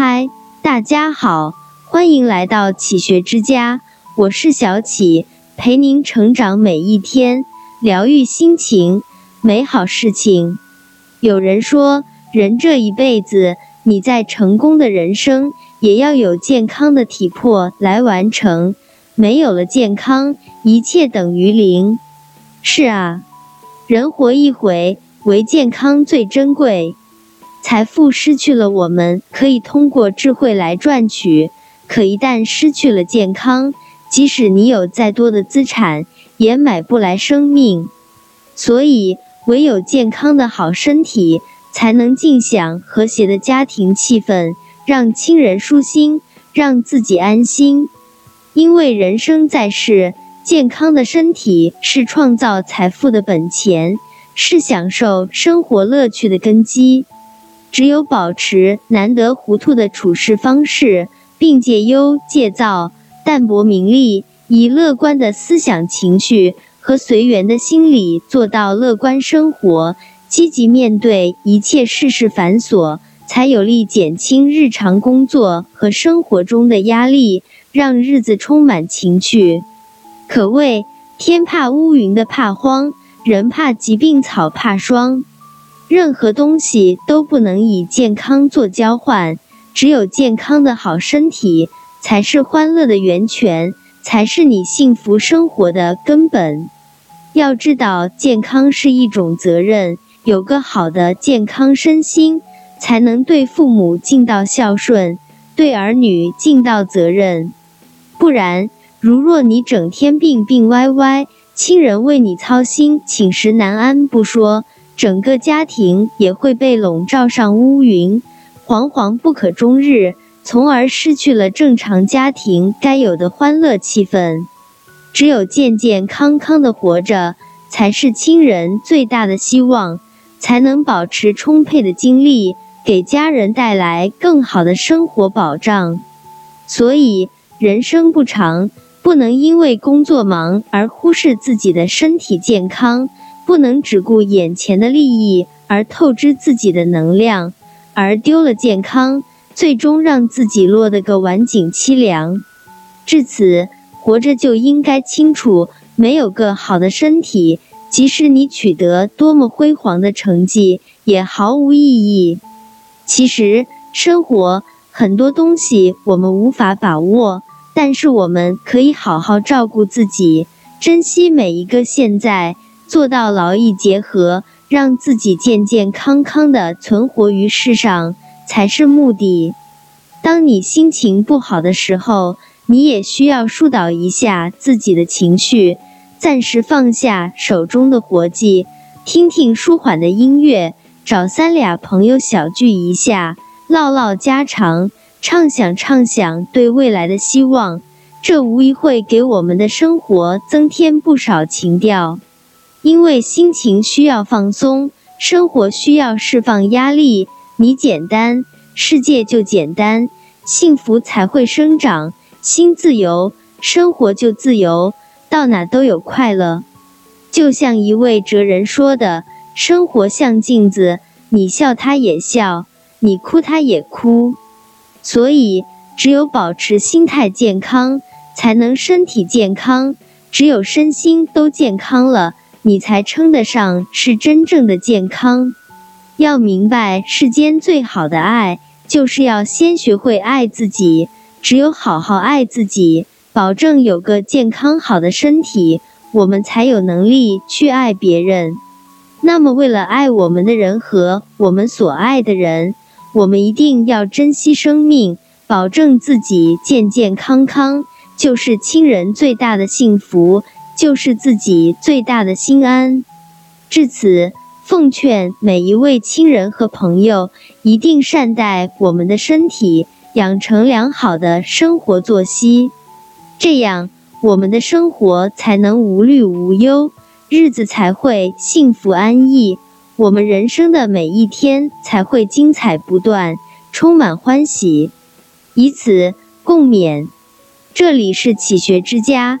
嗨，大家好，欢迎来到启学之家，我是小启，陪您成长每一天，疗愈心情，美好事情。有人说，人这一辈子，你在成功的人生，也要有健康的体魄来完成。没有了健康，一切等于零。是啊，人活一回，唯健康最珍贵。财富失去了，我们可以通过智慧来赚取；可一旦失去了健康，即使你有再多的资产，也买不来生命。所以，唯有健康的好身体，才能尽享和谐的家庭气氛，让亲人舒心，让自己安心。因为人生在世，健康的身体是创造财富的本钱，是享受生活乐趣的根基。只有保持难得糊涂的处事方式，并戒忧戒躁、淡泊名利，以乐观的思想情绪和随缘的心理做到乐观生活，积极面对一切世事繁琐，才有力减轻日常工作和生活中的压力，让日子充满情趣。可谓天怕乌云的怕荒，人怕疾病草怕霜。任何东西都不能以健康做交换，只有健康的好身体，才是欢乐的源泉，才是你幸福生活的根本。要知道，健康是一种责任，有个好的健康身心，才能对父母尽到孝顺，对儿女尽到责任。不然，如若你整天病病歪歪，亲人为你操心，寝食难安不说。整个家庭也会被笼罩上乌云，惶惶不可终日，从而失去了正常家庭该有的欢乐气氛。只有健健康康的活着，才是亲人最大的希望，才能保持充沛的精力，给家人带来更好的生活保障。所以，人生不长，不能因为工作忙而忽视自己的身体健康。不能只顾眼前的利益而透支自己的能量，而丢了健康，最终让自己落得个晚景凄凉。至此，活着就应该清楚，没有个好的身体，即使你取得多么辉煌的成绩，也毫无意义。其实，生活很多东西我们无法把握，但是我们可以好好照顾自己，珍惜每一个现在。做到劳逸结合，让自己健健康康的存活于世上才是目的。当你心情不好的时候，你也需要疏导一下自己的情绪，暂时放下手中的活计，听听舒缓的音乐，找三俩朋友小聚一下，唠唠家常，畅想畅想对未来的希望，这无疑会给我们的生活增添不少情调。因为心情需要放松，生活需要释放压力。你简单，世界就简单，幸福才会生长。心自由，生活就自由，到哪都有快乐。就像一位哲人说的：“生活像镜子，你笑它也笑，你哭它也哭。”所以，只有保持心态健康，才能身体健康。只有身心都健康了。你才称得上是真正的健康。要明白，世间最好的爱，就是要先学会爱自己。只有好好爱自己，保证有个健康好的身体，我们才有能力去爱别人。那么，为了爱我们的人和我们所爱的人，我们一定要珍惜生命，保证自己健健康康，就是亲人最大的幸福。就是自己最大的心安。至此，奉劝每一位亲人和朋友，一定善待我们的身体，养成良好的生活作息，这样我们的生活才能无虑无忧，日子才会幸福安逸，我们人生的每一天才会精彩不断，充满欢喜。以此共勉。这里是启学之家。